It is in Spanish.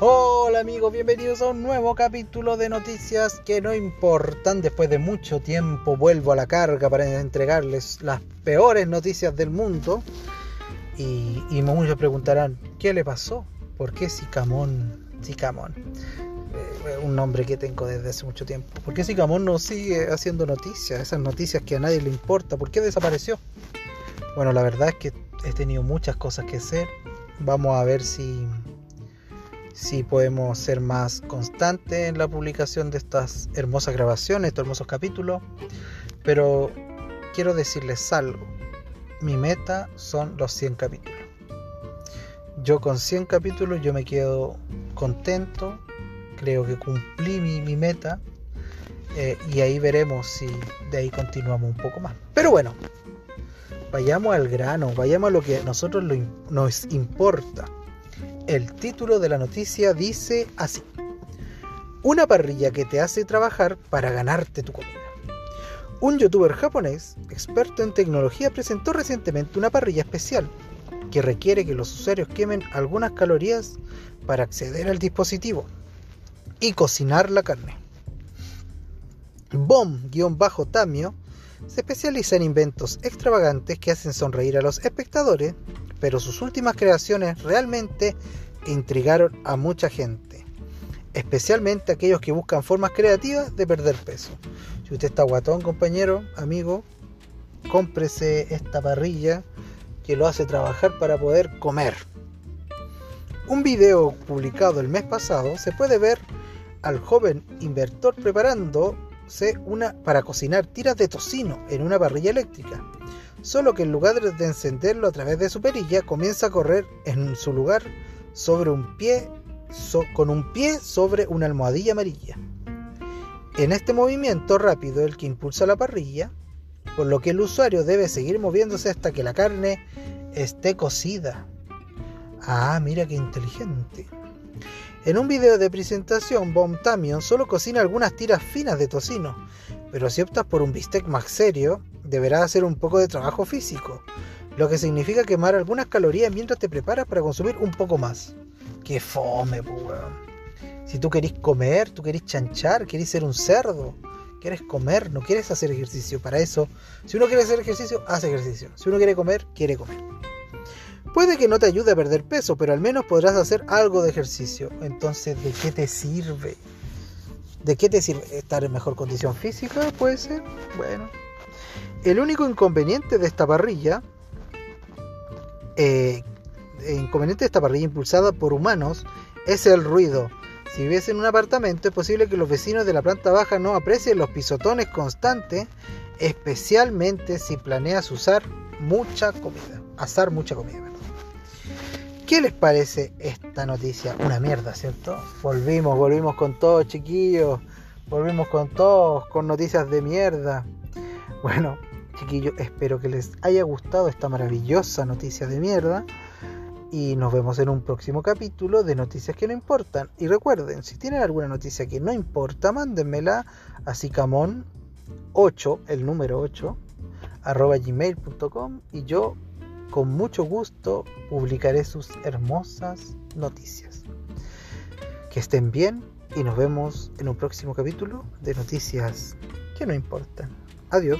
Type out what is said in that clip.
Hola amigos, bienvenidos a un nuevo capítulo de noticias que no importan. Después de mucho tiempo vuelvo a la carga para entregarles las peores noticias del mundo. Y, muchos preguntarán, ¿qué le pasó? ¿Por qué Sicamón? Sicamón. Eh, un nombre que tengo desde hace mucho tiempo. ¿Por qué Sicamón no sigue haciendo noticias? Esas noticias que a nadie le importa. ¿Por qué desapareció? Bueno, la verdad es que he tenido muchas cosas que hacer. Vamos a ver si si podemos ser más constantes en la publicación de estas hermosas grabaciones, estos hermosos capítulos. Pero quiero decirles algo. Mi meta son los 100 capítulos. Yo con 100 capítulos yo me quedo contento. Creo que cumplí mi, meta. Eh, y ahí veremos si de ahí continuamos un poco más. Pero bueno, vayamos al grano, vayamos a lo que a nosotros nos importa. El título de la noticia dice así. Una parrilla que te hace trabajar para ganarte tu comida. Un youtuber japonés, experto en tecnología, presentó recientemente una parrilla especial que requiere que los usuarios quemen algunas calorías para acceder al dispositivo y cocinar la carne. Bom-Tamio se especializa en inventos extravagantes que hacen sonreír a los espectadores pero sus últimas creaciones realmente intrigaron a mucha gente, especialmente aquellos que buscan formas creativas de perder peso. Si usted está guatón, compañero, amigo, cómprese esta parrilla que lo hace trabajar para poder comer. Un video publicado el mes pasado se puede ver al joven inventor preparándose una para cocinar tiras de tocino en una parrilla eléctrica solo que en lugar de encenderlo a través de su perilla, comienza a correr en su lugar sobre un pie, con un pie sobre una almohadilla amarilla. En este movimiento rápido, el que impulsa la parrilla, por lo que el usuario debe seguir moviéndose hasta que la carne esté cocida. Ah, mira qué inteligente. En un video de presentación, Bomb Tamion solo cocina algunas tiras finas de tocino, pero si optas por un bistec más serio, deberás hacer un poco de trabajo físico, lo que significa quemar algunas calorías mientras te preparas para consumir un poco más. ¡Qué fome, weón! Si tú querés comer, tú querés chanchar, querés ser un cerdo, quieres comer, no quieres hacer ejercicio. Para eso, si uno quiere hacer ejercicio, hace ejercicio. Si uno quiere comer, quiere comer. Puede que no te ayude a perder peso, pero al menos podrás hacer algo de ejercicio. Entonces, ¿de qué te sirve? ¿De qué te sirve? ¿Estar en mejor condición física? Puede ser. Bueno, el único inconveniente de esta parrilla, eh, inconveniente de esta parrilla impulsada por humanos, es el ruido. Si vives en un apartamento, es posible que los vecinos de la planta baja no aprecien los pisotones constantes, especialmente si planeas usar mucha comida, asar mucha comida. ¿Qué les parece esta noticia? Una mierda, ¿cierto? Volvimos, volvimos con todo, chiquillos. Volvimos con todos, con noticias de mierda. Bueno, chiquillos, espero que les haya gustado esta maravillosa noticia de mierda. Y nos vemos en un próximo capítulo de Noticias que no importan. Y recuerden, si tienen alguna noticia que no importa, mándenmela a sicamón8, el número 8, arroba gmail.com y yo con mucho gusto publicaré sus hermosas noticias. Que estén bien y nos vemos en un próximo capítulo de Noticias que no importan. Adiós.